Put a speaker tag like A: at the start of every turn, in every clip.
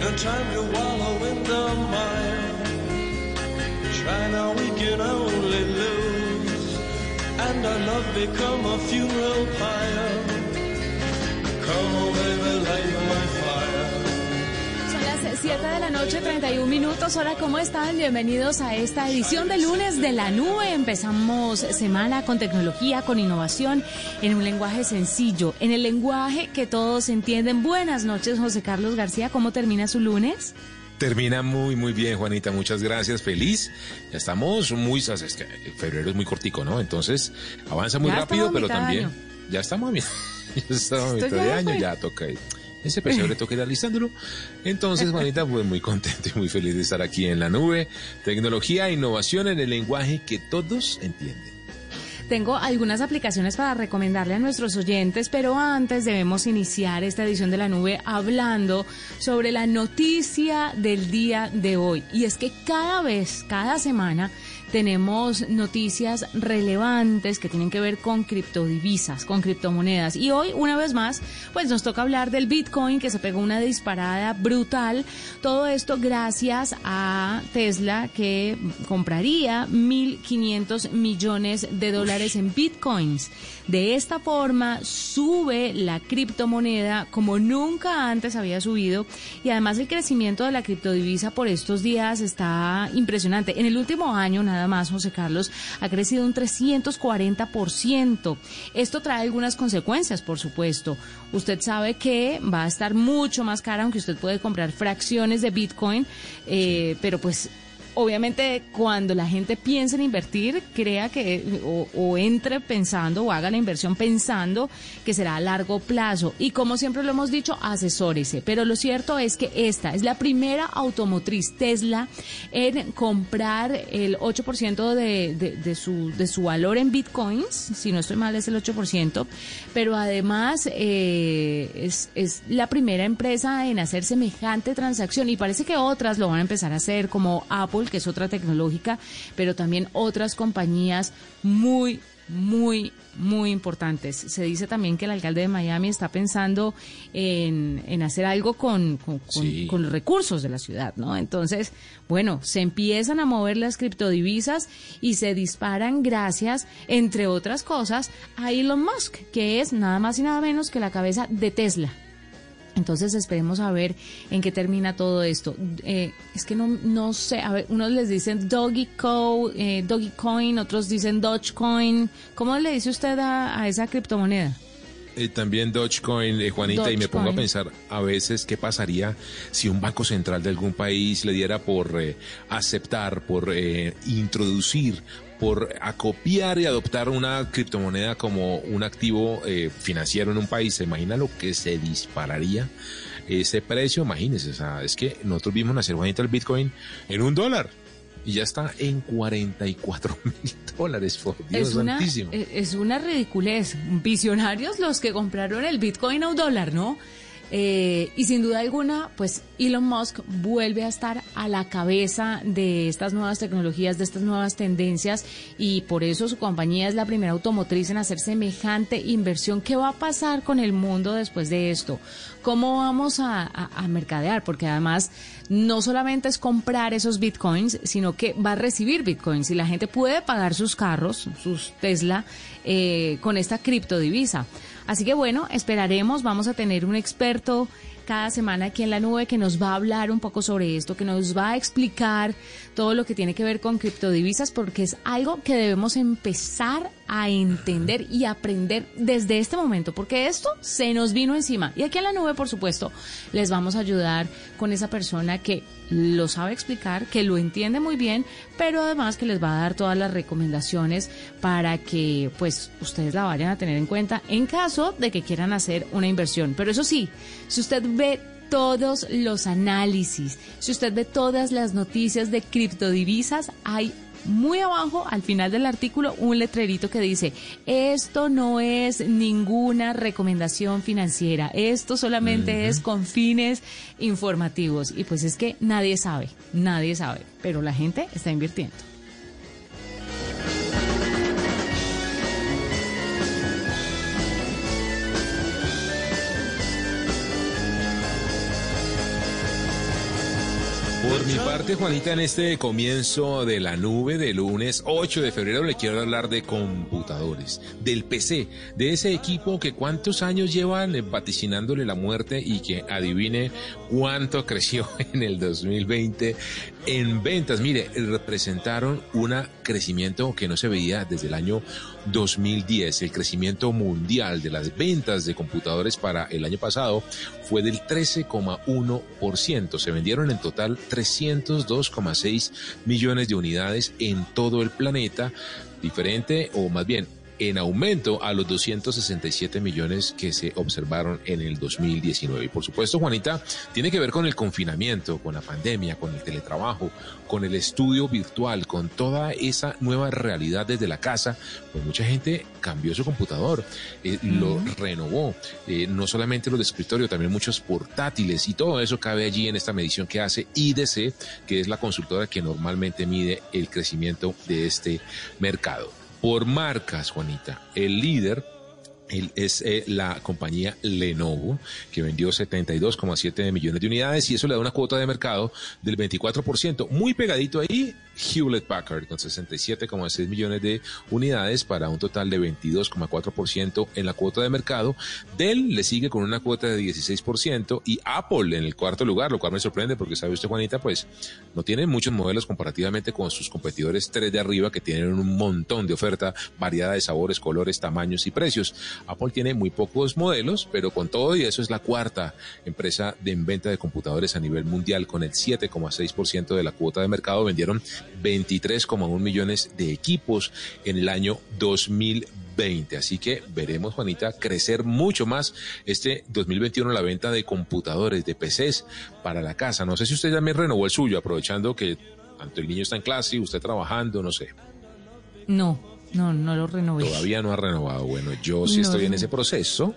A: No time to wallow in the mire. Try now, we can only lose. And our love become a funeral pyre. Come on, baby, light my fire.
B: Son las 7 de la noche, 31 minutos. Hola, ¿cómo están? Bienvenidos a esta edición de lunes de la nube. Empezamos semana con tecnología, con innovación, en un lenguaje sencillo, en el lenguaje que todos entienden. Buenas noches, José Carlos García. ¿Cómo termina su lunes?
C: Termina muy, muy bien, Juanita. Muchas gracias. Feliz. Ya estamos muy... Es que febrero es muy cortico, ¿no? Entonces, avanza muy rápido, pero también... Ya estamos a mitad, ya estamos a mitad de año, ya toca ese pesebre toca ir alistándolo. Entonces, Juanita, pues muy contento y muy feliz de estar aquí en la nube. Tecnología e innovación en el lenguaje que todos entienden.
B: Tengo algunas aplicaciones para recomendarle a nuestros oyentes, pero antes debemos iniciar esta edición de la nube hablando sobre la noticia del día de hoy. Y es que cada vez, cada semana, tenemos noticias relevantes que tienen que ver con criptodivisas, con criptomonedas. Y hoy, una vez más, pues nos toca hablar del Bitcoin que se pegó una disparada brutal. Todo esto gracias a Tesla que compraría 1.500 millones de dólares en Bitcoins. De esta forma sube la criptomoneda como nunca antes había subido y además el crecimiento de la criptodivisa por estos días está impresionante. En el último año, nada más, José Carlos, ha crecido un 340%. Esto trae algunas consecuencias, por supuesto. Usted sabe que va a estar mucho más cara, aunque usted puede comprar fracciones de Bitcoin, eh, pero pues obviamente cuando la gente piensa en invertir, crea que o, entre pensando o haga la inversión pensando que será a largo plazo. Y como siempre lo hemos dicho, asesórese. Pero lo cierto es que esta es la primera automotriz Tesla en comprar el 8% de, de, su, de su valor en bitcoins. Si no estoy mal, es el 8%. Pero además eh, es, es la primera empresa en hacer semejante transacción. Y parece que otras lo van a empezar a hacer, como Apple que es otra tecnológica, pero también otras compañías muy, muy, muy importantes. Se dice también que el alcalde de Miami está pensando en, en hacer algo con, con, los recursos de la ciudad, ¿no? Entonces, bueno, se empiezan a mover las criptodivisas y se disparan gracias, entre otras cosas, a Elon Musk, que es nada más y nada menos que la cabeza de Tesla. Entonces esperemos a ver en qué termina todo esto. Eh, es que no, no sé, a ver, unos les dicen Doggy, Co, eh, Doggy Coin, otros dicen Dogecoin. ¿Cómo le dice usted a, esa criptomoneda?
C: Eh, también Dogecoin, Juanita, y me pongo a pensar a veces qué pasaría si un banco central de algún país le diera por aceptar, por introducir por acopiar y adoptar una criptomoneda como un activo eh, financiero en un país. ¿Se imagina lo que se dispararía ese precio? Imagínese, o sea, es que nosotros vimos nacer bonito el Bitcoin en un dólar y ya está en 44 mil dólares. Por Dios
B: es una, Es una ridiculez. Visionarios los que compraron el Bitcoin a un dólar, ¿no? Eh, y sin duda alguna, pues Elon Musk vuelve a estar a la cabeza de estas nuevas tecnologías, de estas nuevas tendencias y por eso su compañía es la primera automotriz en hacer semejante inversión. ¿Qué va a pasar con el mundo después de esto? ¿Cómo vamos a, mercadear? Porque además no solamente es comprar esos bitcoins, sino que va a recibir bitcoins y la gente puede pagar sus carros, sus Tesla, eh, con esta criptodivisa. Así que bueno, esperaremos, vamos a tener un experto cada semana aquí en la nube que nos va a hablar un poco sobre esto, que nos va a explicar todo lo que tiene que ver con criptodivisas, porque es algo que debemos empezar a entender y aprender desde este momento, porque esto se nos vino encima. Y aquí en la nube, por supuesto, les vamos a ayudar con esa persona que lo sabe explicar, que lo entiende muy bien, pero además que les va a dar todas las recomendaciones para que pues ustedes la vayan a tener en cuenta en caso de que quieran hacer una inversión. Pero eso sí, si usted ve todos los análisis, si usted ve todas las noticias de criptodivisas, hay muy abajo, al final del artículo, un letrerito que dice, esto no es ninguna recomendación financiera, esto solamente es con fines informativos. Y pues es que nadie sabe, nadie sabe, pero la gente está invirtiendo.
C: Por mi parte, Juanita, en este comienzo de la nube de lunes 8 de febrero le quiero hablar de computadores, del PC, de ese equipo que cuántos años llevan vaticinándole la muerte y que adivine cuánto creció en el 2020 en ventas. Mire, representaron un crecimiento que no se veía desde el año 2010. El crecimiento mundial de las ventas de computadores para el año pasado fue del 13,1%. Se vendieron en total 302,6 millones de unidades en todo el planeta, diferente o más bien en aumento a los 267 millones que se observaron en el 2019. Y por supuesto, Juanita, tiene que ver con el confinamiento, con la pandemia, con el teletrabajo, con el estudio virtual, con toda esa nueva realidad desde la casa. Pues mucha gente cambió su computador, eh, lo renovó, eh, no solamente los de escritorio, también muchos portátiles y todo eso cabe allí en esta medición que hace IDC, que es la consultora que normalmente mide el crecimiento de este mercado por marcas, Juanita. El líder es eh, la compañía Lenovo, que vendió 72,7 millones de unidades y eso le da una cuota de mercado del 24%, muy pegadito ahí Hewlett Packard con 67,6 millones de unidades para un total de 22,4% en la cuota de mercado. Dell le sigue con una cuota de 16% y Apple en el cuarto lugar, lo cual me sorprende porque sabe usted Juanita, pues no tiene muchos modelos comparativamente con sus competidores tres de arriba que tienen un montón de oferta variada de sabores, colores, tamaños y precios. Apple tiene muy pocos modelos, pero con todo y eso es la cuarta empresa de venta de computadores a nivel mundial con el 7,6% de la cuota de mercado. Vendieron 23,1 millones de equipos en el año 2020. Así que veremos, Juanita, crecer mucho más este 2021 la venta de computadores, de PCs para la casa. No sé si usted ya me renovó el suyo, aprovechando que tanto el niño está en clase y usted trabajando, no sé.
B: No, no, no lo renové.
C: Todavía no ha renovado. Bueno, yo sí estoy en ese proceso.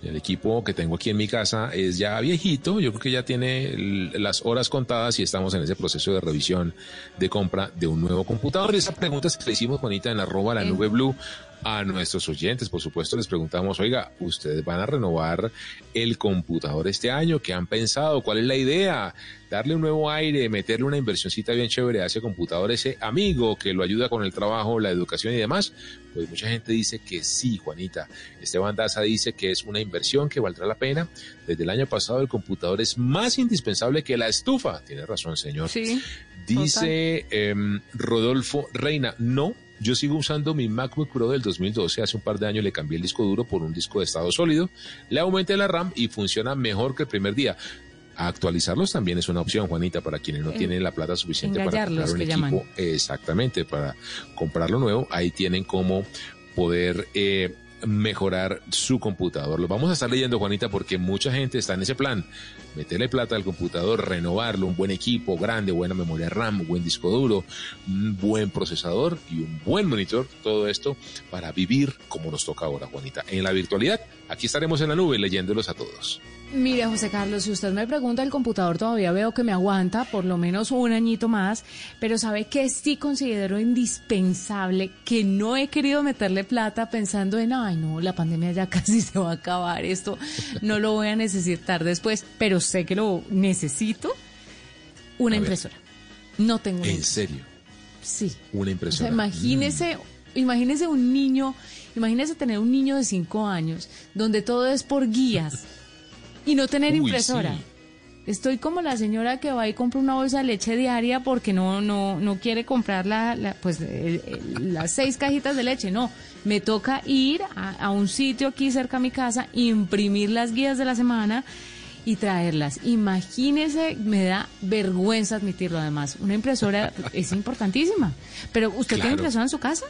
C: El equipo que tengo aquí en mi casa es ya viejito, yo creo que ya tiene las horas contadas y estamos en ese proceso de revisión de compra de un nuevo computador. Esa pregunta que le hicimos, Juanita, en arroba la nube blue a nuestros oyentes. Por supuesto, les preguntamos, oiga, ¿ustedes van a renovar el computador este año? ¿Qué han pensado? ¿Cuál es la idea? Darle un nuevo aire, meterle una inversioncita bien chévere a ese computador, ese amigo que lo ayuda con el trabajo, la educación y demás. Pues mucha gente dice que sí, Juanita. Esteban Daza dice que es una inversión que valdrá la pena. Desde el año pasado el computador es más indispensable que la estufa. Tiene razón, señor.
B: Sí.
C: Dice em, Rodolfo Reina, no, yo sigo usando mi MacBook Pro del 2012. Hace un par de años le cambié el disco duro por un disco de estado sólido. Le aumenté la RAM y funciona mejor que el primer día. Actualizarlos también es una opción, Juanita, para quienes no tienen la plata suficiente para comprar un equipo. Exactamente, para comprarlo nuevo. Ahí tienen cómo poder eh, mejorar su computador. Lo vamos a estar leyendo, Juanita, porque mucha gente está en ese plan. Meterle plata al computador, renovarlo, un buen equipo grande, buena memoria RAM, buen disco duro, un buen procesador y un buen monitor. Todo esto para vivir como nos toca ahora, Juanita. En la virtualidad, aquí estaremos en la nube leyéndolos a todos.
B: Mire, José Carlos, si usted me pregunta, el computador todavía veo que me aguanta por lo menos un añito más, pero sabe que sí considero indispensable que no he querido meterle plata pensando en, ay no, la pandemia ya casi se va a acabar, esto no lo voy a necesitar después, pero sé que lo necesito, una impresora. No tengo una
C: ¿En serio?
B: Sí.
C: Una impresora.
B: imagínese, mm. imagínese un niño, imagínese tener un niño de cinco años donde todo es por guías y no tener impresora. Estoy como la señora que va y compra una bolsa de leche diaria porque no no no quiere comprar la, pues las seis cajitas de leche, no. Me toca ir a, un sitio aquí cerca a mi casa, imprimir las guías de la semana y traerlas. Imagínese, me da vergüenza admitirlo además. Una impresora es importantísima. Pero ¿usted tiene impresora en su casa?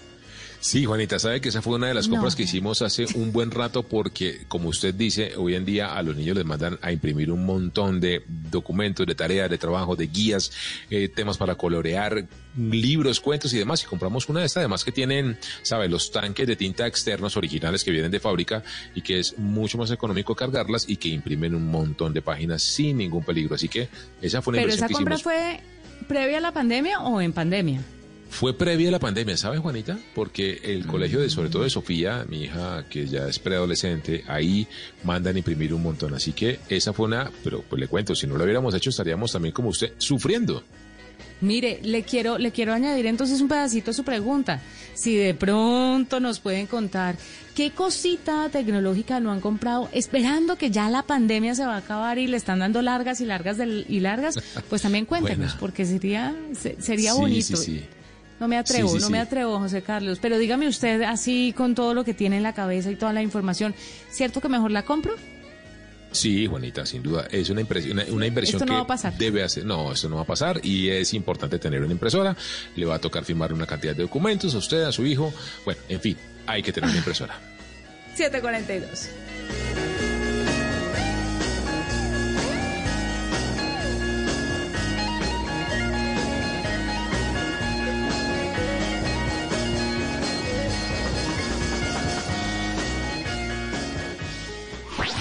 C: Sí, Juanita, sabe que esa fue una de las compras que hicimos hace un buen rato porque, como usted dice, hoy en día a los niños les mandan a imprimir un montón de documentos, de tareas, de trabajo, de guías, eh, temas para colorear, libros, cuentos y demás. Y compramos una de estas, además que tienen, sabe, los tanques de tinta externos originales que vienen de fábrica y que es mucho más económico cargarlas y que imprimen un montón de páginas sin ningún peligro. Así que esa fue una
B: Pero
C: esa
B: compra fue previa a la pandemia o en pandemia?
C: Fue previa a la pandemia, ¿sabe, Juanita? Porque el colegio de, sobre todo de Sofía, mi hija, que ya es preadolescente, ahí mandan imprimir un montón. Así que esa fue una, pero pues le cuento, si no lo hubiéramos hecho, estaríamos también como usted, sufriendo.
B: Mire, le quiero, le quiero añadir entonces un pedacito a su pregunta. Si de pronto nos pueden contar qué cosita tecnológica no han comprado, esperando que ya la pandemia se va a acabar y le están dando largas y largas y largas, pues también cuéntenos, porque sería, sería bonito. Sí, sí. No me atrevo, no me atrevo, José Carlos. Pero dígame usted, así con todo lo que tiene en la cabeza y toda la información, ¿cierto que mejor la compro?
C: Sí, Juanita, sin duda. Es una, impresión, una, inversión que debe hacer. No, esto no va a pasar y es importante tener una impresora. Le va a tocar firmar una cantidad de documentos a usted, a su hijo. Bueno, en fin, hay que tener una impresora.
B: 742.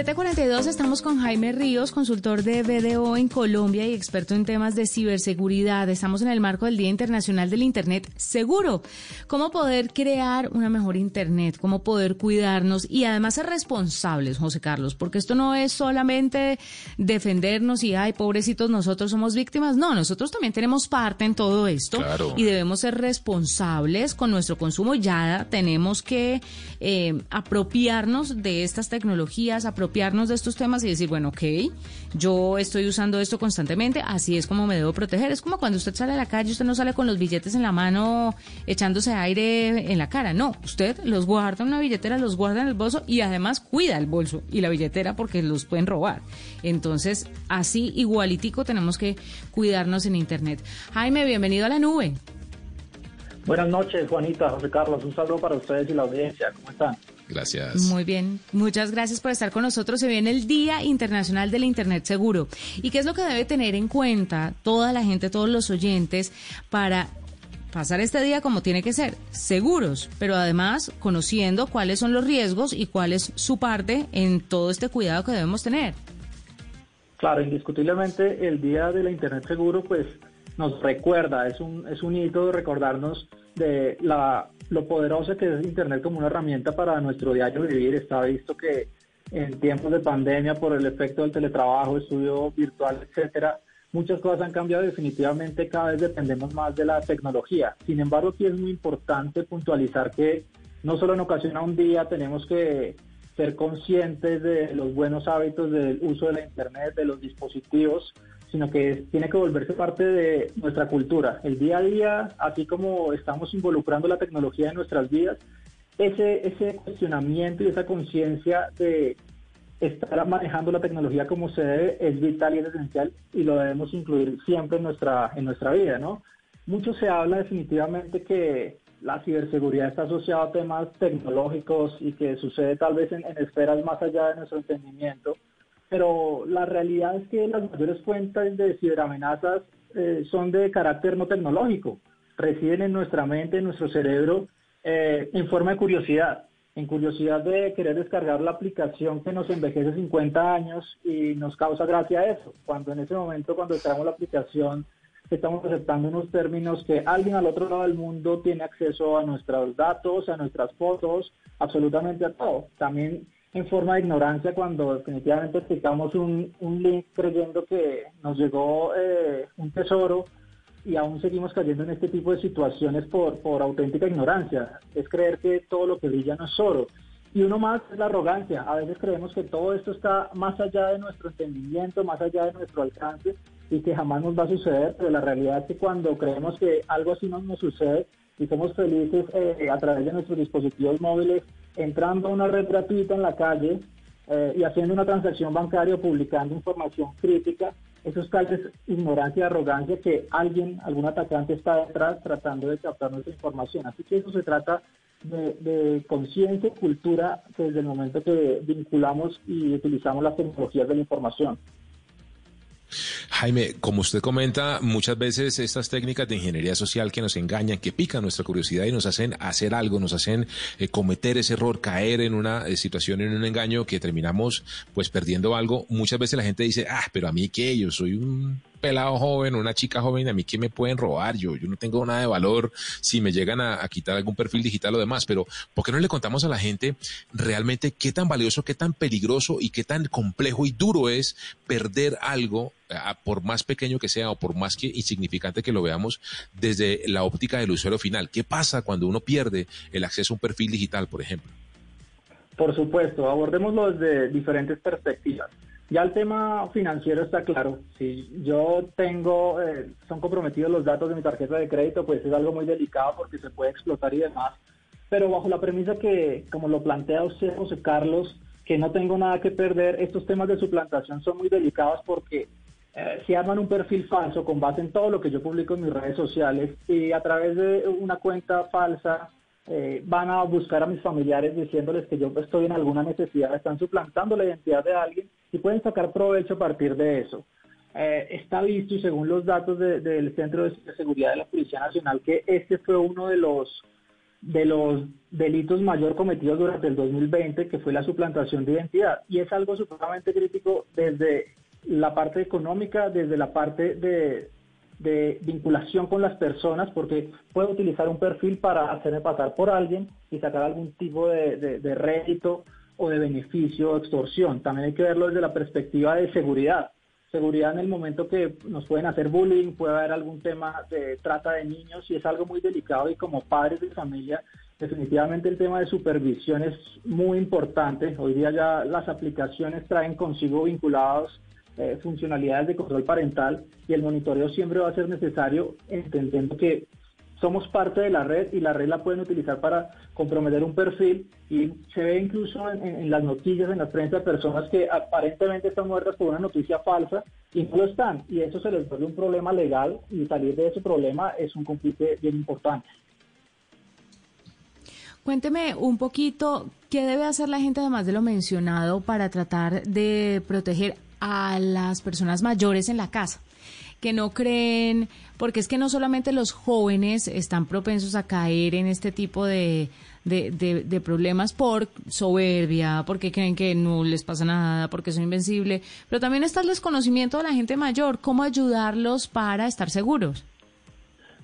B: Las 7:42 estamos con Jaime Ríos, consultor de BDO en Colombia y experto en temas de ciberseguridad. Estamos en el marco del Día Internacional del Internet Seguro. ¿Cómo poder crear una mejor Internet? ¿Cómo poder cuidarnos y además ser responsables, José Carlos? Porque esto no es solamente defendernos y, ay, pobrecitos, nosotros somos víctimas. No, nosotros también tenemos parte en todo esto y debemos ser responsables con nuestro consumo. Ya tenemos que eh, apropiarnos de estas tecnologías, apropiarnos de estos temas y decir, bueno, ok, yo estoy usando esto constantemente, así es como me debo proteger. Es como cuando usted sale a la calle, usted no sale con los billetes en la mano echándose aire en la cara, no, usted los guarda en una billetera, los guarda en el bolso y además cuida el bolso y la billetera porque los pueden robar. Entonces, así igualitico tenemos que cuidarnos en Internet. Jaime, bienvenido a la nube.
D: Buenas noches, Juanita, José Carlos. Un saludo para ustedes y la audiencia. ¿Cómo están?
C: Gracias.
B: Muy bien, muchas gracias por estar con nosotros. Se viene el Día Internacional del Internet Seguro. ¿Y qué es lo que debe tener en cuenta toda la gente, todos los oyentes, para pasar este día como tiene que ser, seguros, pero además conociendo cuáles son los riesgos y cuál es su parte en todo este cuidado que debemos tener?
D: Claro, indiscutiblemente el Día de la Internet Seguro, pues nos recuerda, es un, es un hito de recordarnos de la lo poderoso que es Internet como una herramienta para nuestro diario vivir. Está visto que en tiempos de pandemia, por el efecto del teletrabajo, estudio virtual, etcétera, muchas cosas han cambiado definitivamente, cada vez dependemos más de la tecnología. Sin embargo, aquí es muy importante puntualizar que no solo en ocasión a un día tenemos que ser conscientes de los buenos hábitos del uso de la Internet, de los dispositivos, sino que tiene que volverse parte de nuestra cultura. El día a día, así como estamos involucrando la tecnología en nuestras vidas, ese, ese cuestionamiento y esa conciencia de estar manejando la tecnología como se debe es vital y es esencial y lo debemos incluir siempre en nuestra, en nuestra vida, ¿no? Mucho se habla definitivamente que la ciberseguridad está asociada a temas tecnológicos y que sucede tal vez en, esferas más allá de nuestro entendimiento, pero la realidad es que las mayores fuentes de ciberamenazas eh, son de carácter no tecnológico, residen en nuestra mente, en nuestro cerebro, eh, en forma de curiosidad en curiosidad de querer descargar la aplicación que nos envejece 50 años y nos causa gracia eso, cuando en ese momento cuando traemos la aplicación estamos aceptando unos términos que alguien al otro lado del mundo tiene acceso a nuestros datos, a nuestras fotos, absolutamente a todo. También en forma de ignorancia cuando definitivamente clicamos un, un link creyendo que nos llegó eh, un tesoro y aún seguimos cayendo en este tipo de situaciones por, por auténtica ignorancia. Es creer que todo lo que brilla no es oro. Y uno más es la arrogancia. A veces creemos que todo esto está más allá de nuestro entendimiento, más allá de nuestro alcance y que jamás nos va a suceder, pero la realidad es que cuando creemos que algo así no nos sucede y somos felices eh, a través de nuestros dispositivos móviles, entrando a una red gratuita en la calle eh, y haciendo una transacción bancaria o publicando información crítica, eso es tal ignorancia y arrogancia que alguien, algún atacante está detrás tratando de captar nuestra información. Así que eso se trata de, de conciencia y cultura desde el momento que vinculamos y utilizamos las tecnologías de la información.
C: Jaime, como usted comenta, muchas veces estas técnicas de ingeniería social que nos engañan, que pican nuestra curiosidad y nos hacen hacer algo, nos hacen eh, cometer ese error, caer en una eh, situación, en un engaño que terminamos pues perdiendo algo. Muchas veces la gente dice, ah, pero a mí qué, yo soy un pelado joven, una chica joven, a mí qué me pueden robar, yo, yo no tengo nada de valor si me llegan a, quitar algún perfil digital o demás, pero ¿por qué no le contamos a la gente realmente qué tan valioso, qué tan peligroso y qué tan complejo y duro es perder algo, por más pequeño que sea o por más que insignificante que lo veamos, desde la óptica del usuario final? ¿Qué pasa cuando uno pierde el acceso a un perfil digital, por ejemplo?
D: Por supuesto, abordémoslo desde diferentes perspectivas. Ya el tema financiero está claro. Si yo tengo, eh, son comprometidos los datos de mi tarjeta de crédito, pues es algo muy delicado porque se puede explotar y demás. Pero bajo la premisa que, como lo plantea usted, José Carlos, que no tengo nada que perder, estos temas de suplantación son muy delicados porque eh, si arman un perfil falso con base en todo lo que yo publico en mis redes sociales y a través de una cuenta falsa eh, van a buscar a mis familiares diciéndoles que yo estoy en alguna necesidad, están suplantando la identidad de alguien y pueden sacar provecho a partir de eso. Eh, está visto según los datos del Centro de Seguridad de la Policía Nacional que este fue uno de los de los delitos mayor cometidos durante el 2020, que fue la suplantación de identidad. Y es algo supremamente crítico desde la parte económica, desde la parte de, de vinculación con las personas, porque puedo utilizar un perfil para hacerme pasar por alguien y sacar algún tipo de, de, rédito o de beneficio o extorsión. También hay que verlo desde la perspectiva de seguridad. Seguridad en el momento que nos pueden hacer bullying, puede haber algún tema de trata de niños y es algo muy delicado y como padres de familia definitivamente el tema de supervisión es muy importante. Hoy día ya las aplicaciones traen consigo vinculados eh, funcionalidades de control parental y el monitoreo siempre va a ser necesario entendiendo que somos parte de la red y la red la pueden utilizar para comprometer un perfil y se ve incluso en, las noticias, en las prensa, personas que aparentemente están muertas por una noticia falsa y no lo están. Y eso se les vuelve un problema legal y salir de ese problema es un conflicto bien importante.
B: Cuénteme un poquito qué debe hacer la gente, además de lo mencionado, para tratar de proteger a las personas mayores en la casa que no creen, porque es que no solamente los jóvenes están propensos a caer en este tipo de, de, problemas por soberbia, porque creen que no les pasa nada, porque son invencibles, pero también está el desconocimiento de la gente mayor, cómo ayudarlos para estar seguros.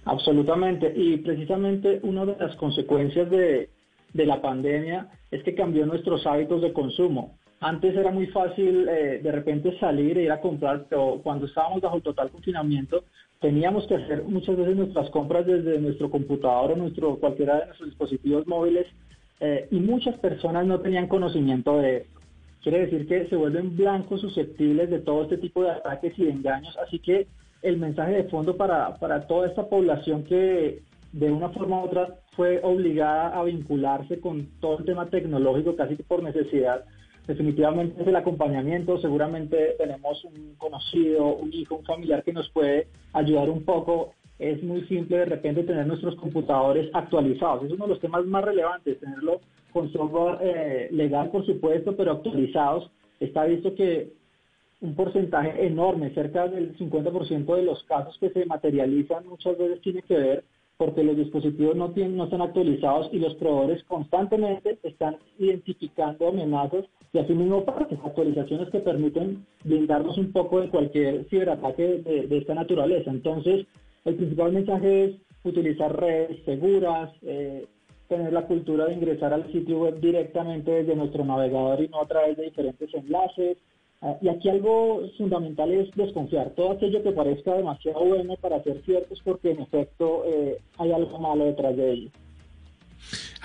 D: Absolutamente, y precisamente una de las consecuencias de, de la pandemia es que cambió nuestros hábitos de consumo. Antes era muy fácil eh, de repente salir e ir a comprar, pero cuando estábamos bajo total confinamiento teníamos que hacer muchas veces nuestras compras desde nuestro computador o nuestro, cualquiera de nuestros dispositivos móviles eh, y muchas personas no tenían conocimiento de esto. Quiere decir que se vuelven blancos susceptibles de todo este tipo de ataques y de engaños, así que el mensaje de fondo para, para toda esta población que de una forma u otra fue obligada a vincularse con todo el tema tecnológico casi que por necesidad. Definitivamente es el acompañamiento, seguramente tenemos un conocido, un hijo, un familiar que nos puede ayudar un poco. Es muy simple de repente tener nuestros computadores actualizados. Es uno de los temas más relevantes, tenerlo con software eh, legal, por supuesto, pero actualizados. Está visto que un porcentaje enorme, cerca del 50% de los casos que se materializan muchas veces tiene que ver porque los dispositivos no, tienen, no están actualizados y los proveedores constantemente están identificando amenazas y asimismo partes, actualizaciones que permiten blindarnos un poco de cualquier ciberataque de, esta naturaleza. Entonces, el principal mensaje es utilizar redes seguras, eh, tener la cultura de ingresar al sitio web directamente desde nuestro navegador y no a través de diferentes enlaces, Ah, y aquí algo fundamental es desconfiar. Todo aquello que parezca demasiado bueno para ser cierto es porque en efecto eh, hay algo malo detrás de ello.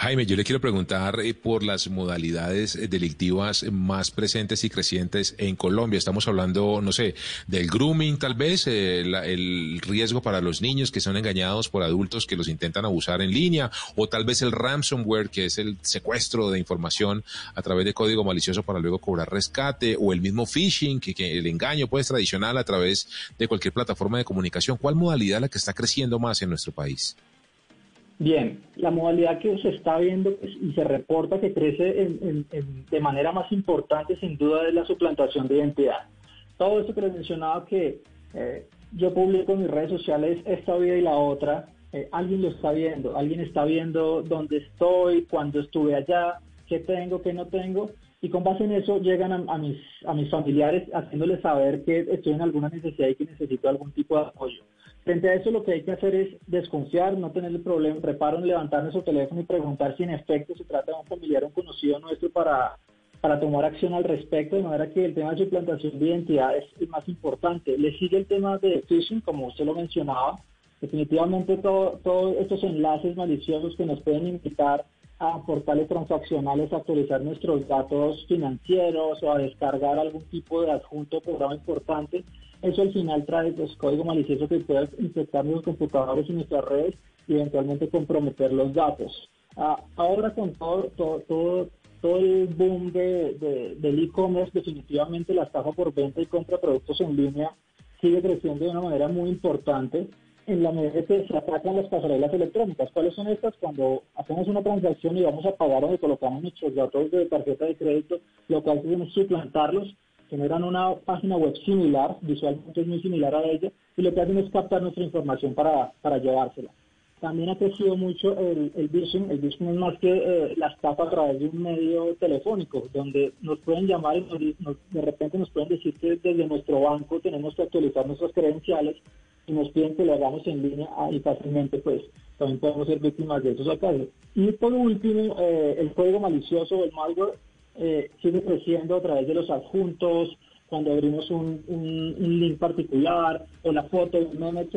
C: Jaime, yo le quiero preguntar eh, por las modalidades eh, delictivas más presentes y crecientes en Colombia. Estamos hablando, no sé, del grooming tal vez, eh, el riesgo para los niños que son engañados por adultos que los intentan abusar en línea, o tal vez el ransomware, que es el secuestro de información a través de código malicioso para luego cobrar rescate, o el mismo phishing, que, el engaño pues tradicional a través de cualquier plataforma de comunicación. ¿Cuál modalidad es la que está creciendo más en nuestro país?
D: Bien, la modalidad que se está viendo pues, y se reporta que crece de manera más importante sin duda es la suplantación de identidad. Todo eso que les mencionaba que eh, yo publico en mis redes sociales esta vida y la otra, eh, alguien lo está viendo, alguien está viendo dónde estoy, cuándo estuve allá, qué tengo, qué no tengo, y con base en eso llegan a, mis, a mis familiares haciéndoles saber que estoy en alguna necesidad y que necesito algún tipo de apoyo. Frente a eso lo que hay que hacer es desconfiar, no tener el problema, preparo en levantar nuestro teléfono y preguntar si en efecto se trata de un familiar o un conocido nuestro para, para tomar acción al respecto, de manera que el tema de suplantación de identidad es el más importante. Le sigue el tema de phishing, como usted lo mencionaba, definitivamente todos estos enlaces maliciosos que nos pueden invitar a portales transaccionales a actualizar nuestros datos financieros o a descargar algún tipo de adjunto o programa importante, eso al final trae pues, código malicioso que puede infectar nuestros computadores y nuestras redes y eventualmente comprometer los datos. Ah, ahora con todo, todo, todo, el boom de, del e-commerce, definitivamente la estafa por venta y compra de productos en línea sigue creciendo de una manera muy importante en la medida que se atacan las pasarelas electrónicas. ¿Cuáles son estas? Cuando hacemos una transacción y vamos a pagar donde colocamos nuestros datos de tarjeta de crédito, lo que hacemos es suplantarlos generan una página web similar, visualmente es muy similar a ella, y lo que hacen es captar nuestra información para, para llevársela. También ha crecido mucho el, el. El phishing es más que eh, la a través de un medio telefónico, donde nos pueden llamar y de repente nos pueden decir que desde nuestro banco tenemos que actualizar nuestras credenciales y nos piden que lo hagamos en línea y fácilmente pues también podemos ser víctimas de esos ataques. Y por último, eh, el código malicioso o el malware eh, sigue creciendo a través de los adjuntos, cuando abrimos un, link particular o la foto de un meme,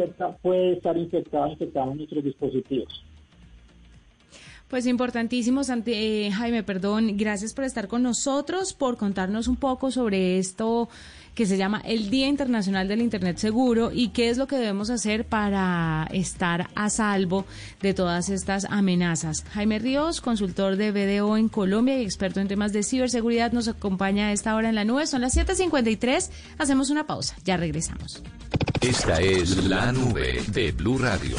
D: puede estar infectado, infectado en nuestros dispositivos.
B: Pues importantísimo, eh, Jaime, perdón, gracias por estar con nosotros, por contarnos un poco sobre esto que se llama el Día Internacional del Internet Seguro y qué es lo que debemos hacer para estar a salvo de todas estas amenazas. Jaime Ríos, consultor de BDO en Colombia y experto en temas de ciberseguridad, nos acompaña a esta hora en la nube. Son las 7:53. Hacemos una pausa. Ya regresamos.
E: Esta es la nube de Blue Radio.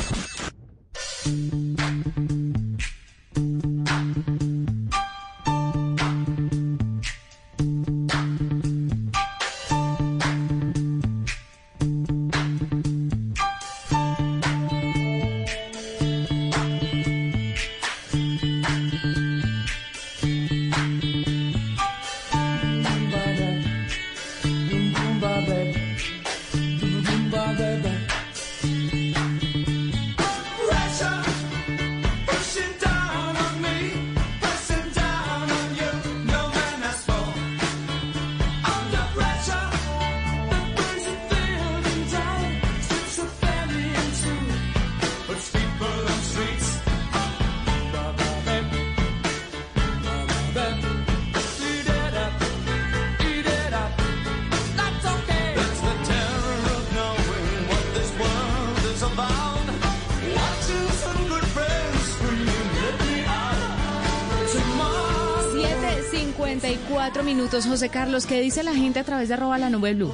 B: José Carlos, ¿qué dice la gente a través de arroba la nube blue?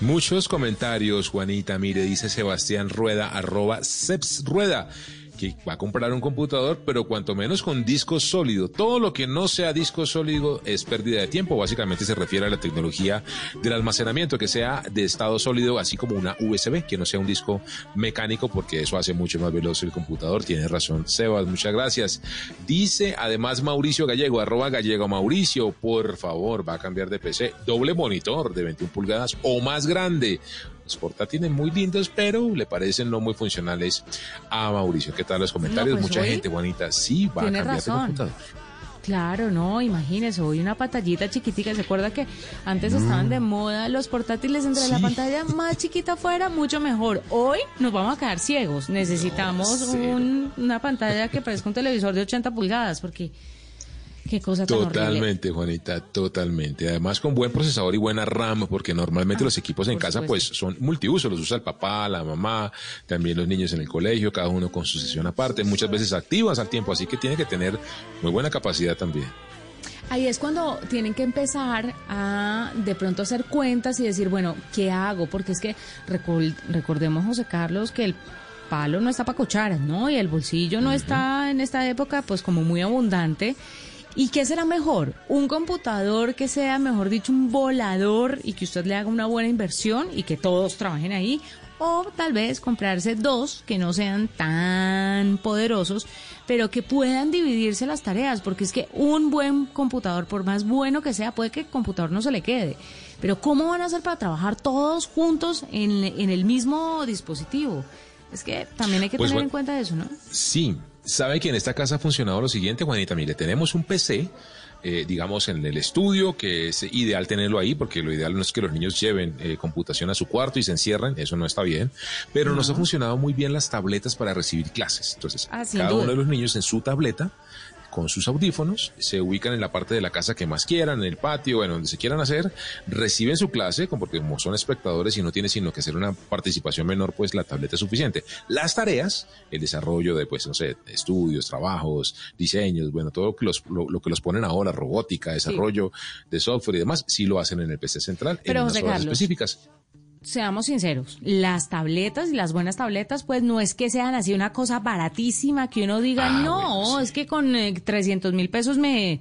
C: Muchos comentarios, Juanita. Mire, dice Sebastián Rueda, arroba Seps Rueda que va a comprar un computador, pero cuanto menos con disco sólido. Todo lo que no sea disco sólido es pérdida de tiempo. Básicamente se refiere a la tecnología del almacenamiento, que sea de estado sólido, así como una USB, que no sea un disco mecánico, porque eso hace mucho más veloz el computador. Tiene razón, Sebas, muchas gracias. Dice además Mauricio Gallego, arroba Gallego Mauricio, por favor, va a cambiar de PC. Doble monitor de 21 pulgadas o más grande portátiles muy lindos, pero le parecen no muy funcionales a Mauricio. ¿Qué tal los comentarios?
B: pues
C: Mucha
B: hoy
C: gente, Juanita, sí va a cambiar de computador.
B: Claro, no, imagínese, hoy una pantallita chiquitica. ¿Se acuerda que antes estaban de moda los portátiles entre la pantalla más chiquita fuera, mucho mejor? Hoy nos vamos a quedar ciegos. Necesitamos un- una pantalla que parezca un televisor de 80 pulgadas, porque qué cosa tan horrible.
C: Totalmente, Juanita, totalmente. Además con buen procesador y buena RAM, porque normalmente
B: Ah,
C: los equipos en casa
B: supuesto.
C: pues son multiuso, los usa el papá, la mamá, también los niños en el colegio, cada uno con su sesión aparte, muchas veces activas al tiempo, así que tiene que tener muy buena capacidad también.
B: Ahí es cuando tienen que empezar a de pronto hacer cuentas y decir, bueno, ¿qué hago? Porque es que recordemos, José Carlos, que el palo no está para cucharas, ¿no? Y el bolsillo no está en esta época pues como muy abundante. ¿Y qué será mejor? ¿Un computador que sea, mejor dicho, un volador y que usted le haga una buena inversión y que todos trabajen ahí? O tal vez comprarse dos que no sean tan poderosos, pero que puedan dividirse las tareas, porque es que un buen computador, por más bueno que sea, puede que el computador no se le quede. Pero ¿cómo van a hacer para trabajar todos juntos en, en el mismo dispositivo? Es que también hay que
C: Pues
B: tener
C: bueno.
B: en cuenta eso, ¿no?
C: Sí, sabe que en esta casa ha funcionado lo siguiente, Juanita. Mire, tenemos un PC, eh, digamos, en el estudio, que es ideal tenerlo ahí, porque lo ideal no es que los niños lleven eh, computación a su cuarto y se encierren, eso no está bien. Pero nos ha funcionado muy bien las tabletas para recibir clases. Entonces,
B: Ah,
C: cada
B: duda.
C: uno de los niños en su tableta con sus audífonos, se ubican en la parte de la casa que más quieran, en el patio, bueno, donde se quieran hacer, reciben su clase, como- porque como son espectadores y no tiene sino que hacer una participación menor, pues la tableta es suficiente. Las tareas, el desarrollo de, pues, no sé, estudios, trabajos, diseños, bueno, todo lo que los, lo, lo que los ponen ahora, robótica, desarrollo de software y demás, sí lo hacen en el PC central,
B: Pero,
C: en unas horas específicas.
B: Seamos sinceros, las tabletas y las buenas tabletas, pues no es que sean así una cosa baratísima que uno diga,
C: Ah,
B: no,
C: bueno, sí.
B: es que con eh, 300 mil pesos me,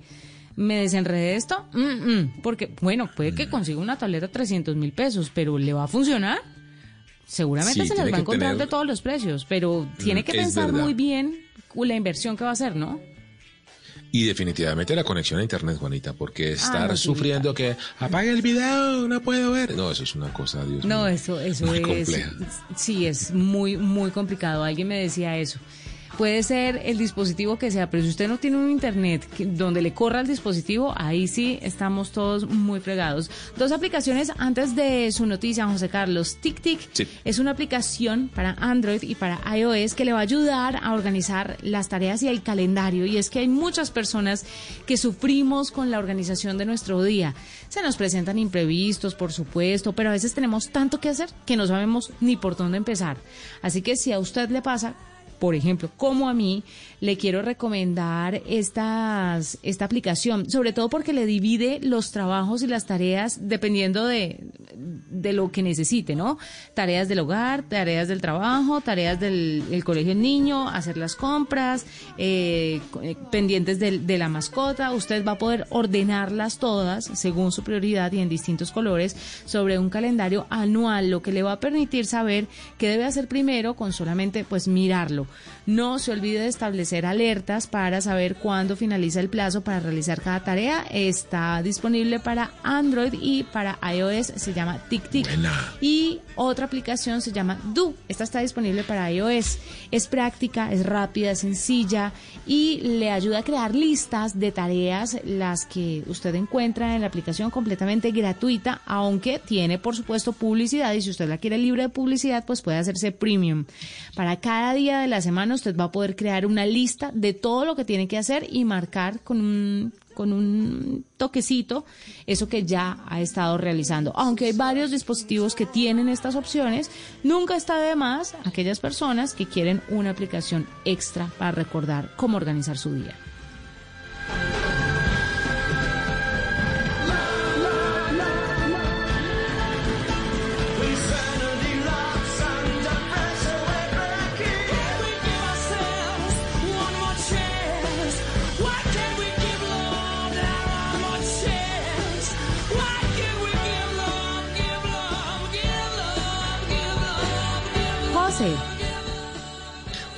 B: me desenredé esto. Mm, mm, porque, bueno, puede
C: Mm.
B: que consiga una tableta de 300 mil pesos, pero ¿le va a funcionar? Seguramente
C: Sí,
B: se las va a encontrar
C: tener-
B: de todos los precios, pero tiene
C: Mm,
B: que
C: es
B: pensar
C: verdad.
B: muy bien la inversión que va a hacer, ¿no?
C: Y definitivamente la conexión a internet, Juanita, porque estar
B: Ah, no, sí,
C: sufriendo que apague el video, no puedo ver. No, eso es una cosa, Dios
B: No,
C: mío,
B: eso, eso
C: muy
B: es.
C: compleja.
B: Sí, es muy, muy complicado. Alguien me decía eso. Puede ser el dispositivo que sea, pero si usted no tiene un internet que- donde le corra el dispositivo, ahí sí estamos todos muy fregados. Dos aplicaciones antes de su noticia, José Carlos. TicTic
C: Sí.
B: es una aplicación para Android y para iOS que le va a ayudar a organizar las tareas y el calendario. Y es que hay muchas personas que sufrimos con la organización de nuestro día. Se nos presentan imprevistos, por supuesto, pero a veces tenemos tanto que hacer que no sabemos ni por dónde empezar. Así que si a usted le pasa, por ejemplo, como a mí, le quiero recomendar estas, esta aplicación, sobre todo porque le divide los trabajos y las tareas dependiendo de, de lo que necesite, ¿no? Tareas del hogar, tareas del trabajo, tareas del el colegio del niño, hacer las compras, eh, eh, pendientes del- de, la mascota. Usted va a poder ordenarlas todas según su prioridad y en distintos colores sobre un calendario anual, lo que le va a permitir saber qué debe hacer primero con solamente pues mirarlo. No se olvide de establecer alertas para saber cuándo finaliza el plazo para realizar cada tarea. Está disponible para Android y para iOS se llama TicTic.
C: Buena.
B: Y otra aplicación se llama Do. Esta está disponible para iOS. Es práctica, es rápida, es sencilla y le ayuda a crear listas de tareas, las que usted encuentra en la aplicación completamente gratuita, aunque tiene por supuesto publicidad y si usted la quiere libre de publicidad, pues puede hacerse premium. Para cada día de la semana usted va a poder crear una lista de todo lo que tiene que hacer y marcar con un con un toquecito eso que ya ha estado realizando. Aunque hay varios dispositivos que tienen estas opciones, nunca está de más aquellas personas que quieren una aplicación extra para recordar cómo organizar su día.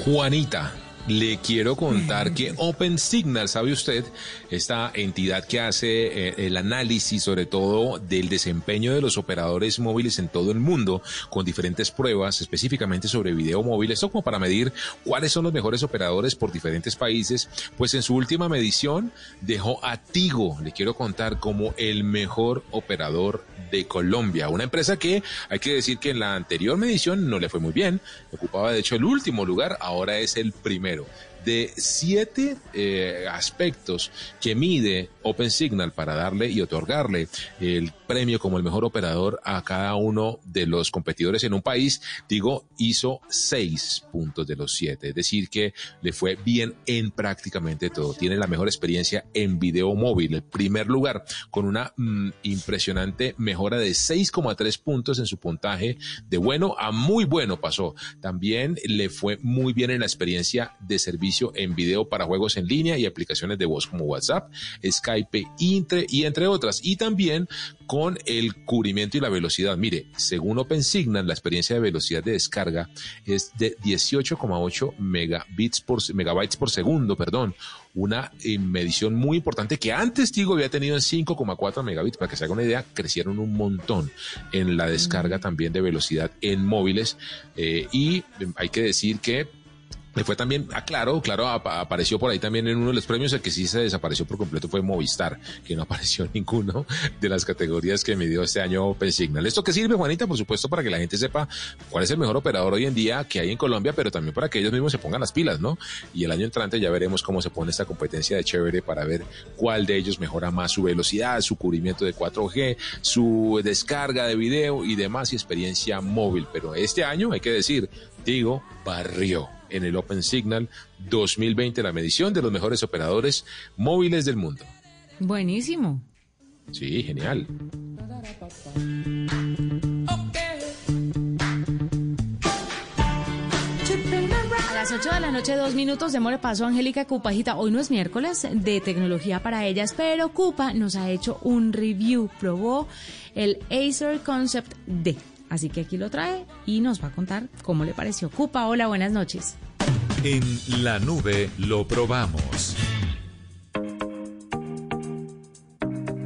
C: Juanita, le quiero contar que Open Signal, ¿sabe usted? Esta entidad que hace eh, el análisis sobre todo del desempeño de los operadores móviles en todo el mundo con diferentes pruebas específicamente sobre video móvil, esto como para medir cuáles son los mejores operadores por diferentes países, pues en su última medición dejó a Tigo, le quiero contar, como el mejor operador de Colombia, una empresa que hay que decir que en la anterior medición no le fue muy bien, ocupaba de hecho el último lugar, ahora es el primero de siete eh, aspectos que mide OpenSignal para darle y otorgarle el premio como el mejor operador a cada uno de los competidores en un país, digo, hizo seis puntos de los siete. Es decir, que le fue bien en prácticamente todo. Tiene la mejor experiencia en video móvil, el primer lugar, con una mm, impresionante mejora de 6,3 puntos en su puntaje de bueno a muy bueno pasó. También le fue muy bien en la experiencia de servicio en video para juegos en línea y aplicaciones de voz como WhatsApp, Skype y entre otras. Y también con el cubrimiento y la velocidad. Mire, según OpenSignal, la experiencia de velocidad de descarga es de 18,8 megabits por, megabytes por segundo, perdón, una eh, medición muy importante que antes Tigo había tenido en 5,4 megabits. Para que se haga una idea, crecieron un montón en la descarga también de velocidad en móviles. Eh, y hay que decir que le fue también, ah, claro, apareció por ahí también en uno de los premios, el que sí se desapareció por completo fue Movistar, que no apareció en ninguno de las categorías que me dio este año Open Signal. ¿Esto qué sirve, Juanita? Por supuesto, para que la gente sepa cuál es el mejor operador hoy en día que hay en Colombia, pero también para que ellos mismos se pongan las pilas, ¿no? Y el año entrante ya veremos cómo se pone esta competencia de chévere para ver cuál de ellos mejora más su velocidad, su cubrimiento de 4G, su descarga de video y demás y experiencia móvil. Pero este año, hay que decir, digo, barrió en el Open Signal 2020, la medición de los mejores operadores móviles del mundo.
B: Buenísimo.
C: Sí, genial.
B: A las 8 de la noche, dos minutos, demore paso Angélica Cupajita. Hoy no es miércoles de tecnología para ellas, pero Cupa nos ha hecho un review. Probó el Acer Concept D. Así que aquí lo trae y nos va a contar cómo le pareció. Cupa, hola, buenas noches.
E: En la nube lo probamos.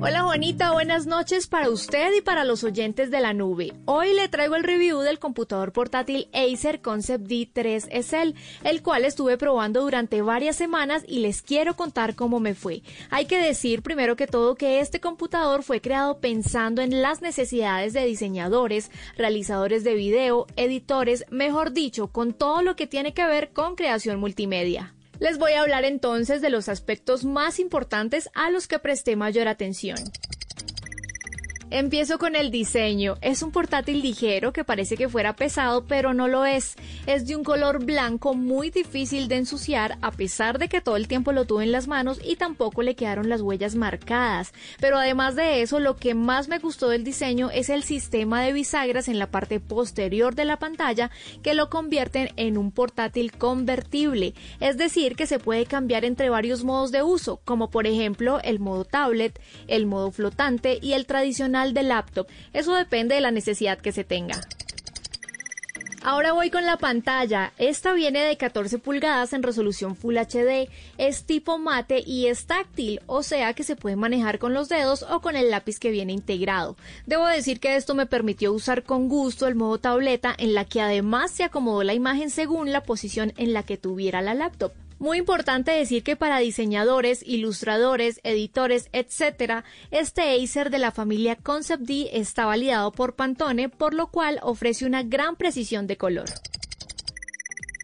F: Hola Juanita, buenas noches para usted y para los oyentes de la nube. Hoy le traigo el review del computador portátil Acer Concept D3 SL, el cual estuve probando durante varias semanas y les quiero contar cómo me fue. Hay que decir primero que todo que este computador fue creado pensando en las necesidades de diseñadores, realizadores de video, editores, mejor dicho, con todo lo que tiene que ver con creación multimedia. Les voy a hablar entonces de los aspectos más importantes a los que presté mayor atención. Empiezo con el diseño. Es un portátil ligero que parece que fuera pesado, pero no lo es. Es de un color blanco muy difícil de ensuciar, a pesar de que todo el tiempo lo tuve en las manos y tampoco le quedaron las huellas marcadas. Pero además de eso, lo que más me gustó del diseño es el sistema de bisagras en la parte posterior de la pantalla que lo convierten en un portátil convertible. Es decir, que se puede cambiar entre varios modos de uso, como por ejemplo el modo tablet, el modo flotante y el tradicional de laptop. Eso depende de la necesidad que se tenga. Ahora voy con la pantalla. Esta viene de 14 pulgadas en resolución Full HD, es tipo mate y es táctil, o sea que se puede manejar con los dedos o con el lápiz que viene integrado. Debo decir que esto me permitió usar con gusto el modo tableta en la que además se acomodó la imagen según la posición en la que tuviera la laptop. Muy importante decir que para diseñadores, ilustradores, editores, etc., este Acer de la familia Concept D está validado por Pantone, por lo cual ofrece una gran precisión de color.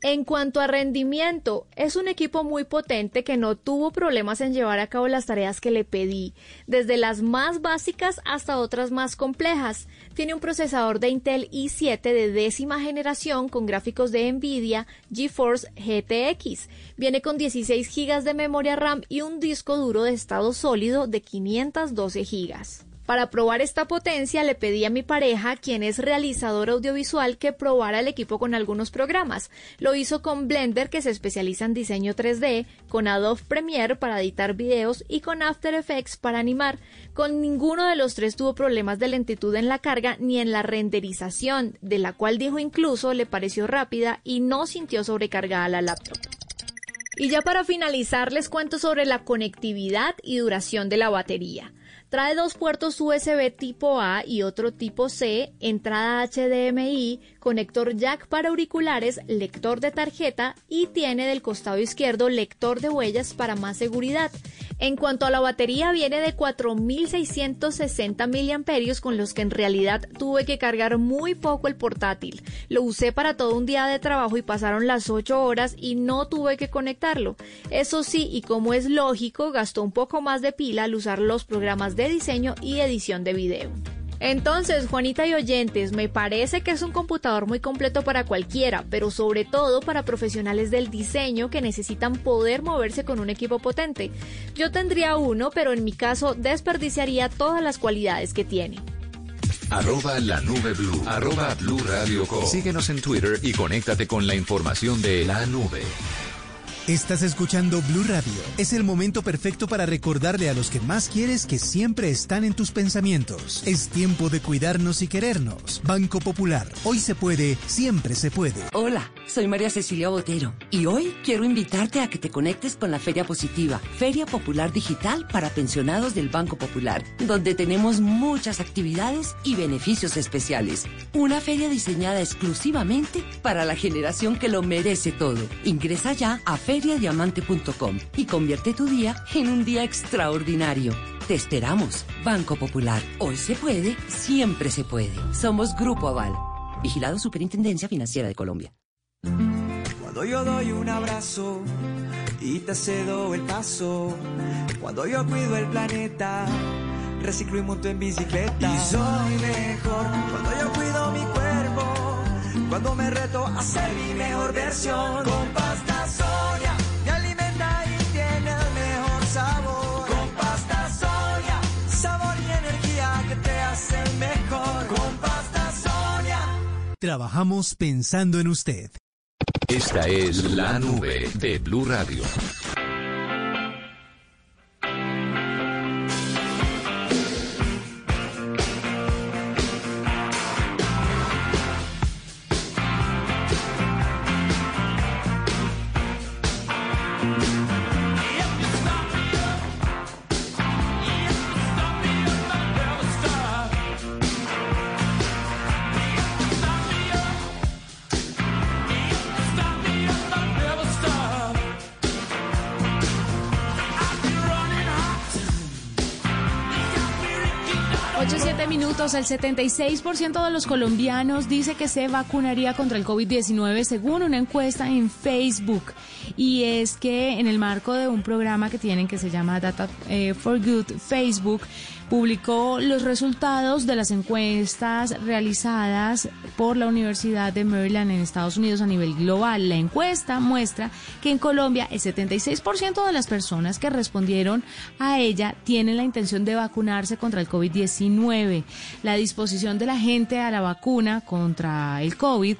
F: En cuanto a rendimiento, es un equipo muy potente que no tuvo problemas en llevar a cabo las tareas que le pedí, desde las más básicas hasta otras más complejas. Tiene un procesador de Intel i7 de décima generación con gráficos de Nvidia GeForce GTX. Viene con 16 GB de memoria RAM y un disco duro de estado sólido de 512 GB. Para probar esta potencia le pedí a mi pareja, quien es realizador audiovisual, que probara el equipo con algunos programas. Lo hizo con Blender, que se especializa en diseño 3D, con Adobe Premiere para editar videos y con After Effects para animar. Con ninguno de los tres tuvo problemas de lentitud en la carga ni en la renderización, de la cual dijo incluso le pareció rápida y no sintió sobrecargada la laptop. Y ya para finalizar les cuento sobre la conectividad y duración de la batería. Trae dos puertos USB tipo A y otro tipo C, entrada HDMI, conector jack para auriculares, lector de tarjeta y tiene del costado izquierdo lector de huellas para más seguridad. En cuanto a la batería, viene de 4660 mAh con los que en realidad tuve que cargar muy poco el portátil. Lo usé para todo un día de trabajo y pasaron las 8 horas y no tuve que conectarlo. Eso sí, y como es lógico, gastó un poco más de pila al usar los programas de diseño y edición de video. Entonces, Juanita y oyentes, me parece que es un computador muy completo para cualquiera, pero sobre todo para profesionales del diseño que necesitan poder moverse con un equipo potente. Yo tendría uno, pero en mi caso desperdiciaría todas las cualidades que tiene.
E: Arroba la nube blue. Arroba blue radio Síguenos en Twitter y conéctate con la información de la nube.
G: Estás escuchando Blue Radio. Es el momento perfecto para recordarle a los que más quieres que siempre están en tus pensamientos. Es tiempo de cuidarnos y querernos. Banco Popular. Hoy se puede, siempre se puede.
H: Hola, soy María Cecilia Botero y hoy quiero invitarte a que te conectes con la Feria Positiva, Feria Popular Digital para pensionados del Banco Popular, donde tenemos muchas actividades y beneficios especiales. Una feria diseñada exclusivamente para la generación que lo merece todo. Ingresa ya a feriadiamante.com y convierte tu día en un día extraordinario. Te esperamos, Banco Popular. Hoy se puede, siempre se puede. Somos Grupo Aval. Vigilado Superintendencia Financiera de Colombia.
I: Cuando yo doy un abrazo y te cedo el paso, cuando yo cuido el planeta, reciclo y monto en bicicleta. Y soy mejor cuando yo cuido mi cuerpo, cuando me reto a ser mi mejor versión. Con pasta
G: Trabajamos pensando en usted.
E: Esta es la nube de Blue Radio.
B: El 76% de los colombianos dice que se vacunaría contra el COVID-19 según una encuesta en Facebook. Y es que en el marco de un programa que tienen que se llama Data eh, for Good Facebook, publicó los resultados de las encuestas realizadas por la Universidad de Maryland en Estados Unidos a nivel global. La encuesta muestra que en Colombia el 76% de las personas que respondieron a ella tienen la intención de vacunarse contra el COVID-19. La disposición de la gente a la vacuna contra el COVID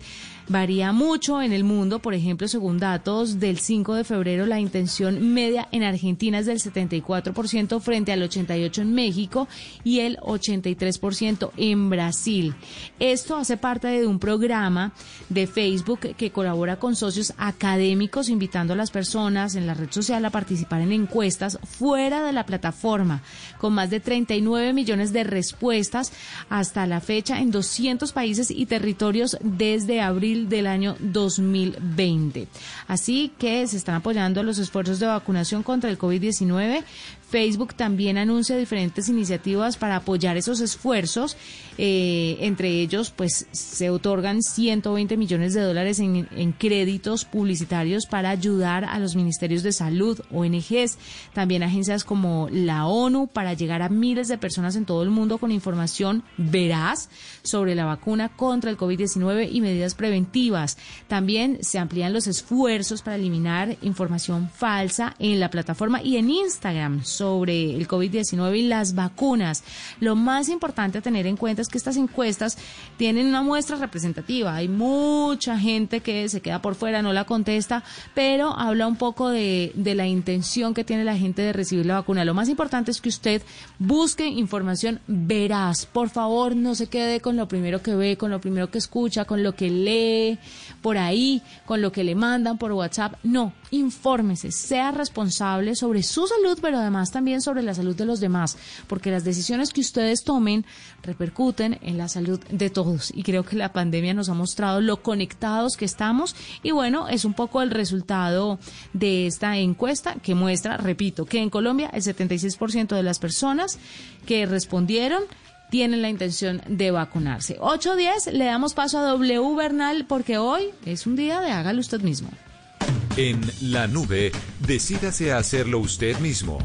B: varía mucho en el mundo. Por ejemplo, según datos del 5 de febrero, la intención media en Argentina es del 74% frente al 88% en México y el 83% en Brasil. Esto hace parte de un programa de Facebook que colabora con socios académicos invitando a las personas en la red social a participar en encuestas fuera de la plataforma, con más de 39 millones de respuestas hasta la fecha en 200 países y territorios desde abril del año 2020. Así que se están apoyando los esfuerzos de vacunación contra el COVID-19 Facebook también anuncia diferentes iniciativas para apoyar esos esfuerzos. Eh, entre ellos, pues se otorgan 120 millones de dólares en, en, créditos publicitarios para ayudar a los ministerios de salud, ONGs, también agencias como la ONU para llegar a miles de personas en todo el mundo con información veraz sobre la vacuna contra el COVID-19 y medidas preventivas. También se amplían los esfuerzos para eliminar información falsa en la plataforma y en Instagram sobre el COVID-19 y las vacunas. Lo más importante a tener en cuenta es que estas encuestas tienen una muestra representativa. Hay mucha gente que se queda por fuera, no la contesta, pero habla un poco de, de la intención que tiene la gente de recibir la vacuna. Lo más importante es que usted busque información veraz. Por favor, no se quede con lo primero que ve, con lo primero que escucha, con lo que lee por ahí, con lo que le mandan por WhatsApp. No, infórmese, sea responsable sobre su salud, pero además también sobre la salud de los demás, porque las decisiones que ustedes tomen repercuten en la salud de todos. Y creo que la pandemia nos ha mostrado lo conectados que estamos y bueno, es un poco el resultado de esta encuesta que muestra, repito, que en Colombia el 76% de las personas que respondieron tienen la intención de vacunarse. 8.10, le damos paso a W Bernal porque hoy es un día de hágalo usted mismo.
E: En la nube, decídase a hacerlo usted mismo.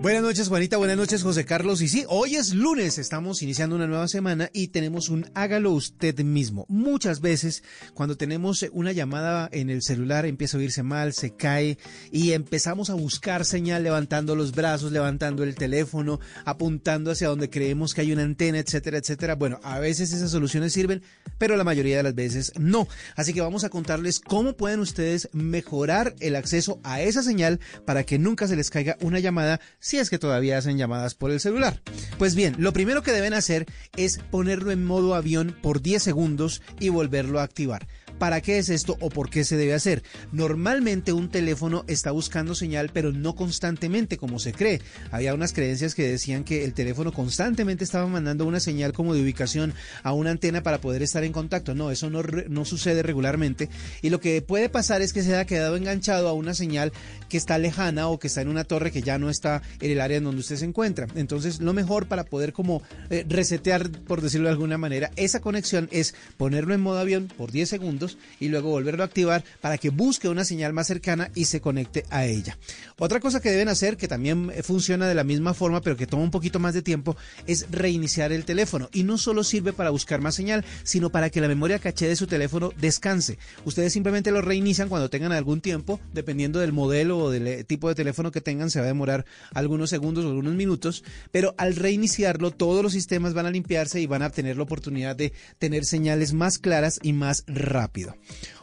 J: Buenas noches, Juanita. Buenas noches, José Carlos. Y sí, hoy es lunes, estamos iniciando una nueva semana y tenemos un hágalo usted mismo. Muchas veces, cuando tenemos una llamada en el celular, empieza a oírse mal, se cae y empezamos a buscar señal levantando los brazos, levantando el teléfono, apuntando hacia donde creemos que hay una antena, etcétera, etcétera. Bueno, a veces esas soluciones sirven, pero la mayoría de las veces no. Así que vamos a contarles cómo pueden ustedes mejorar el acceso a esa señal para que nunca se les caiga una llamada si es que todavía hacen llamadas por el celular. Pues bien, lo primero que deben hacer es ponerlo en modo avión por 10 segundos y volverlo a activar. ¿Para qué es esto o por qué se debe hacer? Normalmente un teléfono está buscando señal, pero no constantemente como se cree. Había unas creencias que decían que el teléfono constantemente estaba mandando una señal como de ubicación a una antena para poder estar en contacto. No, eso no, no sucede regularmente. Y lo que puede pasar es que se haya quedado enganchado a una señal que está lejana o que está en una torre que ya no está en el área en donde usted se encuentra. Entonces, lo mejor para poder como eh, resetear, por decirlo de alguna manera, esa conexión es ponerlo en modo avión por 10 segundos y luego volverlo a activar para que busque una señal más cercana y se conecte a ella. Otra cosa que deben hacer, que también funciona de la misma forma, pero que toma un poquito más de tiempo, es reiniciar el teléfono. Y no solo sirve para buscar más señal, sino para que la memoria caché de su teléfono descanse. Ustedes simplemente lo reinician cuando tengan algún tiempo, dependiendo del modelo o del eh, tipo de teléfono que tengan, se va a demorar algunos segundos o algunos minutos, pero al reiniciarlo todos los sistemas van a limpiarse y van a tener la oportunidad de tener señales más claras y más rápido.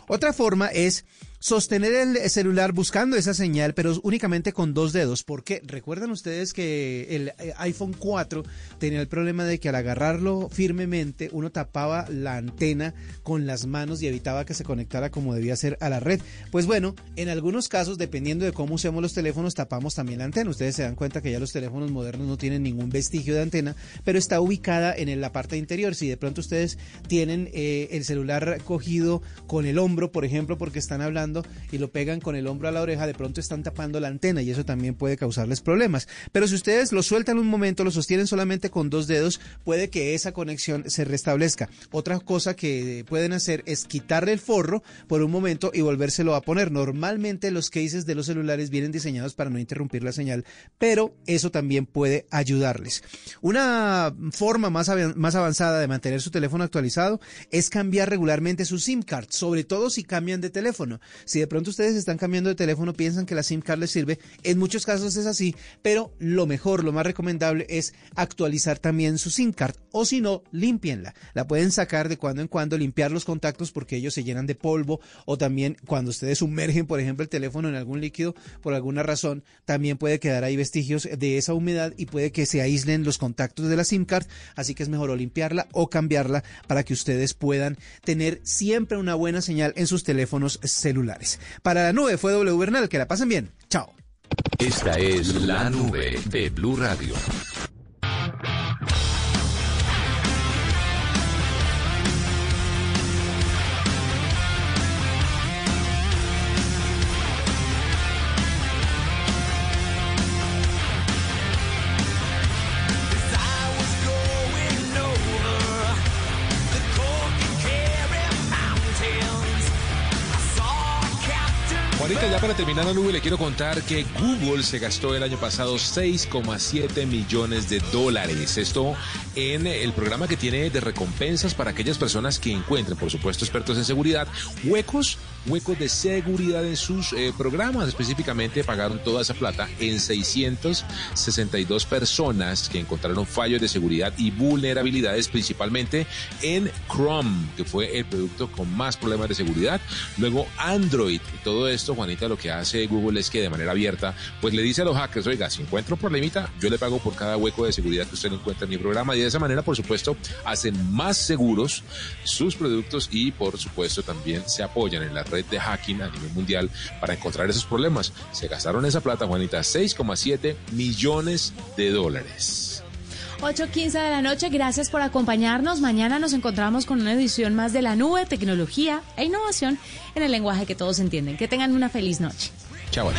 J: Otra forma es sostener el celular buscando esa señal, pero únicamente con dos dedos. Porque recuerdan ustedes que el eh, iPhone 4 tenía el problema de que al agarrarlo firmemente uno tapaba la antena con las manos y evitaba que se conectara como debía ser a la red. Pues bueno, en algunos casos, dependiendo de cómo usemos los teléfonos, tapamos también la antena. Ustedes se dan cuenta que ya los teléfonos modernos no tienen ningún vestigio de antena, pero está ubicada en la parte interior. Si de pronto ustedes tienen eh, el celular cogido con el hombro, por ejemplo, porque están hablando, y lo pegan con el hombro a la oreja, de pronto están tapando la antena y eso también puede causarles problemas. Pero si ustedes lo sueltan un momento, lo sostienen solamente con dos dedos, puede que esa conexión se restablezca. Otra cosa que pueden hacer es quitarle el forro por un momento y volvérselo a poner. Normalmente los cases de los celulares vienen diseñados para no interrumpir la señal, pero eso también puede ayudarles. Una forma más, más avanzada de mantener su teléfono actualizado es cambiar regularmente su SIM card, sobre todo si cambian de teléfono. Si de pronto ustedes están cambiando de teléfono, piensan que la SIM card les sirve, en muchos casos es así, pero lo mejor, lo más recomendable es actualizar también su SIM card o si no, límpienla. La pueden sacar de cuando en cuando, limpiar los contactos porque ellos se llenan de polvo o también cuando ustedes sumergen, por ejemplo, el teléfono en algún líquido por alguna razón, también puede quedar ahí vestigios de esa humedad y puede que se aíslen los contactos de la SIM card, así que es mejor o limpiarla o cambiarla para que ustedes puedan tener siempre una buena señal en sus teléfonos celulares. Para la nube fue W que la pasen bien. Chao.
E: Esta es la nube de Blue Radio.
C: Terminar la le quiero contar que Google se gastó el año pasado 6,7 millones de dólares. Esto en el programa que tiene de recompensas para aquellas personas que encuentren, por supuesto, expertos en seguridad, huecos, huecos de seguridad en sus eh, programas. Específicamente pagaron toda esa plata en 662 personas que encontraron fallos de seguridad y vulnerabilidades, principalmente en Chrome, que fue el producto con más problemas de seguridad. Luego Android. Todo esto, Juanita, lo que hace Google es que de manera abierta, pues le dice a los hackers, oiga, si encuentro un problemita, yo le pago por cada hueco de seguridad que usted encuentra en mi programa. Y de esa manera, por supuesto, hacen más seguros sus productos y, por supuesto, también se apoyan en la red de hacking a nivel mundial para encontrar esos problemas. Se gastaron esa plata, Juanita, 6,7 millones de dólares.
B: 8.15 de la noche, gracias por acompañarnos. Mañana nos encontramos con una edición más de La Nube, Tecnología e Innovación en el lenguaje que todos entienden. Que tengan una feliz noche.
C: Chao.